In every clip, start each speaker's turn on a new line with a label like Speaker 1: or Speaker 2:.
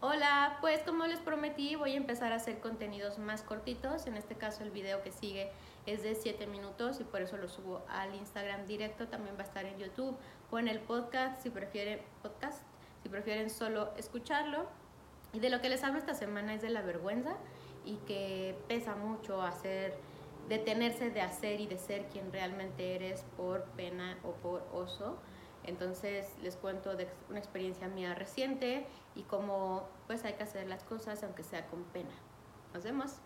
Speaker 1: Hola, pues como les prometí voy a empezar a hacer contenidos más cortitos. En este caso el video que sigue es de 7 minutos y por eso lo subo al Instagram directo. También va a estar en YouTube o en el podcast si prefieren podcast, si prefieren solo escucharlo. Y de lo que les hablo esta semana es de la vergüenza y que pesa mucho hacer detenerse de hacer y de ser quien realmente eres por pena o por oso. Entonces les cuento de una experiencia mía reciente y cómo pues hay que hacer las cosas aunque sea con pena. Nos vemos.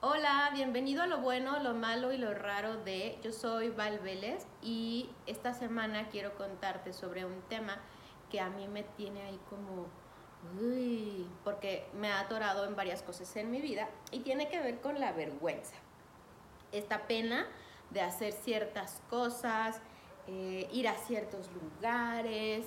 Speaker 1: Hola, bienvenido a lo bueno, lo malo y lo raro de Yo soy Val Vélez y esta semana quiero contarte sobre un tema que a mí me tiene ahí como uy, porque me ha atorado en varias cosas en mi vida y tiene que ver con la vergüenza. Esta pena de hacer ciertas cosas, eh, ir a ciertos lugares,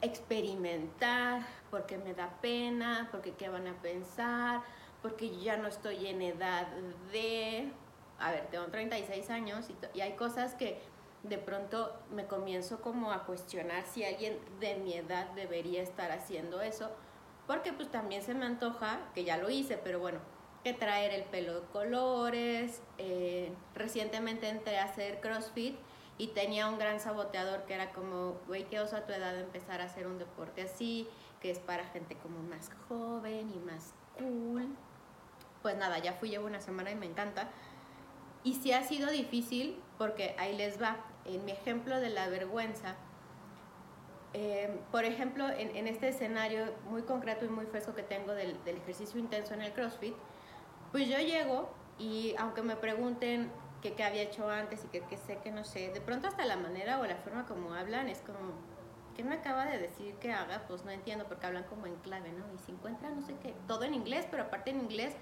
Speaker 1: experimentar, porque me da pena, porque qué van a pensar, porque ya no estoy en edad de... A ver, tengo 36 años y, hay cosas que de pronto me comienzo como a cuestionar si alguien de mi edad debería estar haciendo eso, porque pues también se me antoja, que ya lo hice, pero bueno, que traer el pelo de colores. Eh, recientemente entré a hacer CrossFit y tenía un gran saboteador que era como, güey, qué oso a tu edad empezar a hacer un deporte así, que es para gente como más joven y más cool. Pues nada, ya fui, llevo una semana y me encanta. Y sí ha sido difícil porque ahí les va, en mi ejemplo de la vergüenza, eh, por ejemplo, en, este escenario muy concreto y muy fresco que tengo del, del ejercicio intenso en el CrossFit, pues yo llego y aunque me pregunten qué había hecho antes y que, sé que no sé, de pronto hasta la manera o la forma como hablan es como, ¿qué me acaba de decir que haga? Pues no entiendo porque hablan como en clave, ¿no? Y se encuentra, no sé qué, todo en inglés, pero aparte en inglés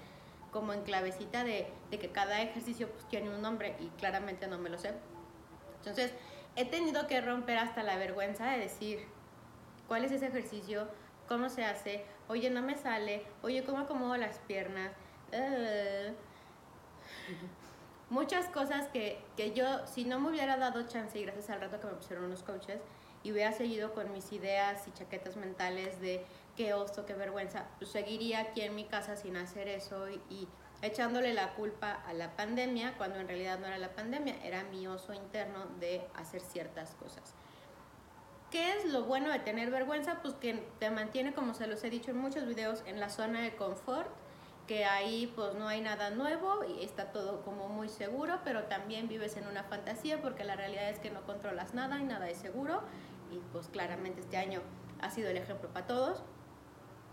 Speaker 1: como en clavecita de, de que cada ejercicio pues, tiene un nombre y claramente no me lo sé. Entonces, he tenido que romper hasta la vergüenza de decir, ¿cuál es ese ejercicio? ¿Cómo se hace? Oye, no me sale. Oye, ¿cómo acomodo las piernas? Uh, muchas cosas que, que, yo, si no me hubiera dado chance y gracias al rato que me pusieron unos coaches y hubiera seguido con mis ideas y chaquetas mentales de qué oso, qué vergüenza, pues seguiría aquí en mi casa sin hacer eso y, y echándole la culpa a la pandemia cuando en realidad no era la pandemia, era mi oso interno de hacer ciertas cosas. ¿Qué es lo bueno de tener vergüenza? Pues que te mantiene, como se los he dicho en muchos videos, en la zona de confort que ahí pues no hay nada nuevo y está todo como muy seguro, pero también vives en una fantasía porque la realidad es que no controlas nada y nada es seguro y pues claramente este año ha sido el ejemplo para todos.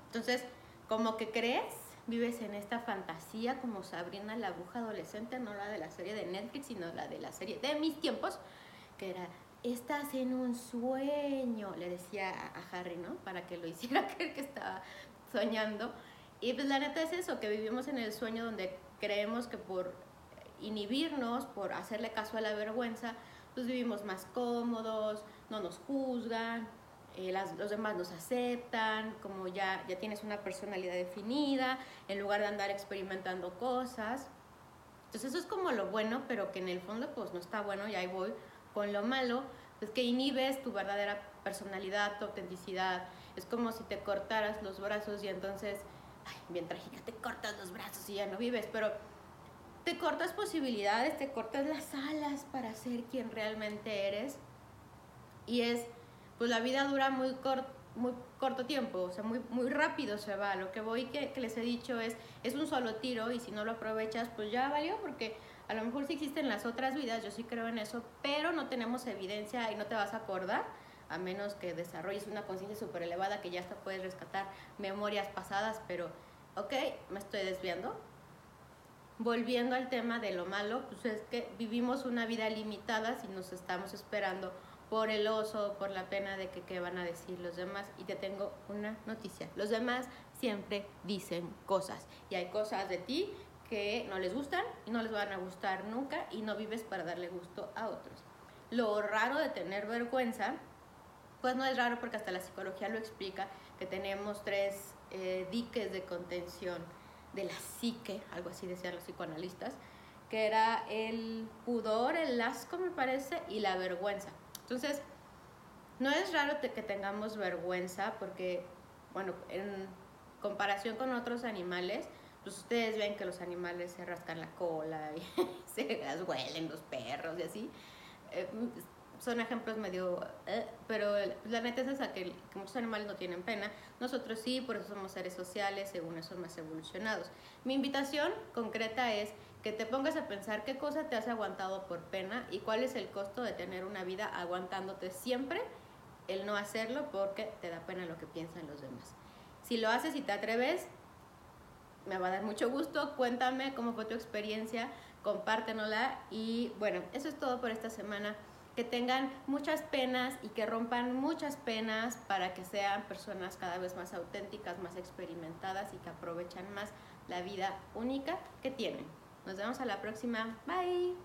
Speaker 1: Entonces, como que crees, vives en esta fantasía como Sabrina la aguja adolescente, no la de la serie de Netflix, sino la de la serie de mis tiempos, que era estás en un sueño, le decía a Harry, ¿no? Para que lo hiciera creer que estaba soñando. Y pues la neta es eso, que vivimos en el sueño donde creemos que por inhibirnos, por hacerle caso a la vergüenza, pues vivimos más cómodos, no nos juzgan, eh, los demás nos aceptan, como ya, ya tienes una personalidad definida, en lugar de andar experimentando cosas. Entonces eso es como lo bueno, pero que en el fondo pues no está bueno y ahí voy con lo malo, es que inhibes tu verdadera personalidad, tu autenticidad. Es como si te cortaras los brazos y entonces bien trágica, te cortas los brazos y ya no vives, pero te cortas posibilidades, te cortas las alas para ser quien realmente eres. Y es, pues la vida dura muy, muy corto tiempo, o sea, muy, muy rápido se va. Lo que voy que, que les he dicho es, es un solo tiro y si no lo aprovechas, pues ya valió, porque a lo mejor sí existen las otras vidas, yo sí creo en eso, pero no tenemos evidencia y no te vas a acordar a menos que desarrolles una conciencia súper elevada que ya hasta puedes rescatar memorias pasadas, pero ok, me estoy desviando. Volviendo al tema de lo malo, pues es que vivimos una vida limitada si nos estamos esperando por el oso, por la pena de que qué van a decir los demás. Y te tengo una noticia, los demás siempre dicen cosas y hay cosas de ti que no les gustan y no les van a gustar nunca y no vives para darle gusto a otros. Lo raro de tener vergüenza pues no es raro porque hasta la psicología lo explica, que tenemos tres eh, diques de contención de la psique, algo así decían los psicoanalistas, que era el pudor, el asco me parece, y la vergüenza. Entonces, no es raro que tengamos vergüenza porque, bueno, en comparación con otros animales, pues ustedes ven que los animales se rascan la cola y se las huelen los perros y así. Eh, son ejemplos medio... eh, pero la neta es esa, que, muchos animales no tienen pena. Nosotros sí, por eso somos seres sociales, según eso más evolucionados. Mi invitación concreta es que te pongas a pensar qué cosa te has aguantado por pena y cuál es el costo de tener una vida aguantándote siempre el no hacerlo porque te da pena lo que piensan los demás. Si lo haces y te atreves, me va a dar mucho gusto. Cuéntame cómo fue tu experiencia, compártenosla. Y bueno, eso es todo por esta semana. Que tengan muchas penas y que rompan muchas penas para que sean personas cada vez más auténticas, más experimentadas y que aprovechan más la vida única que tienen. Nos vemos a la próxima. Bye.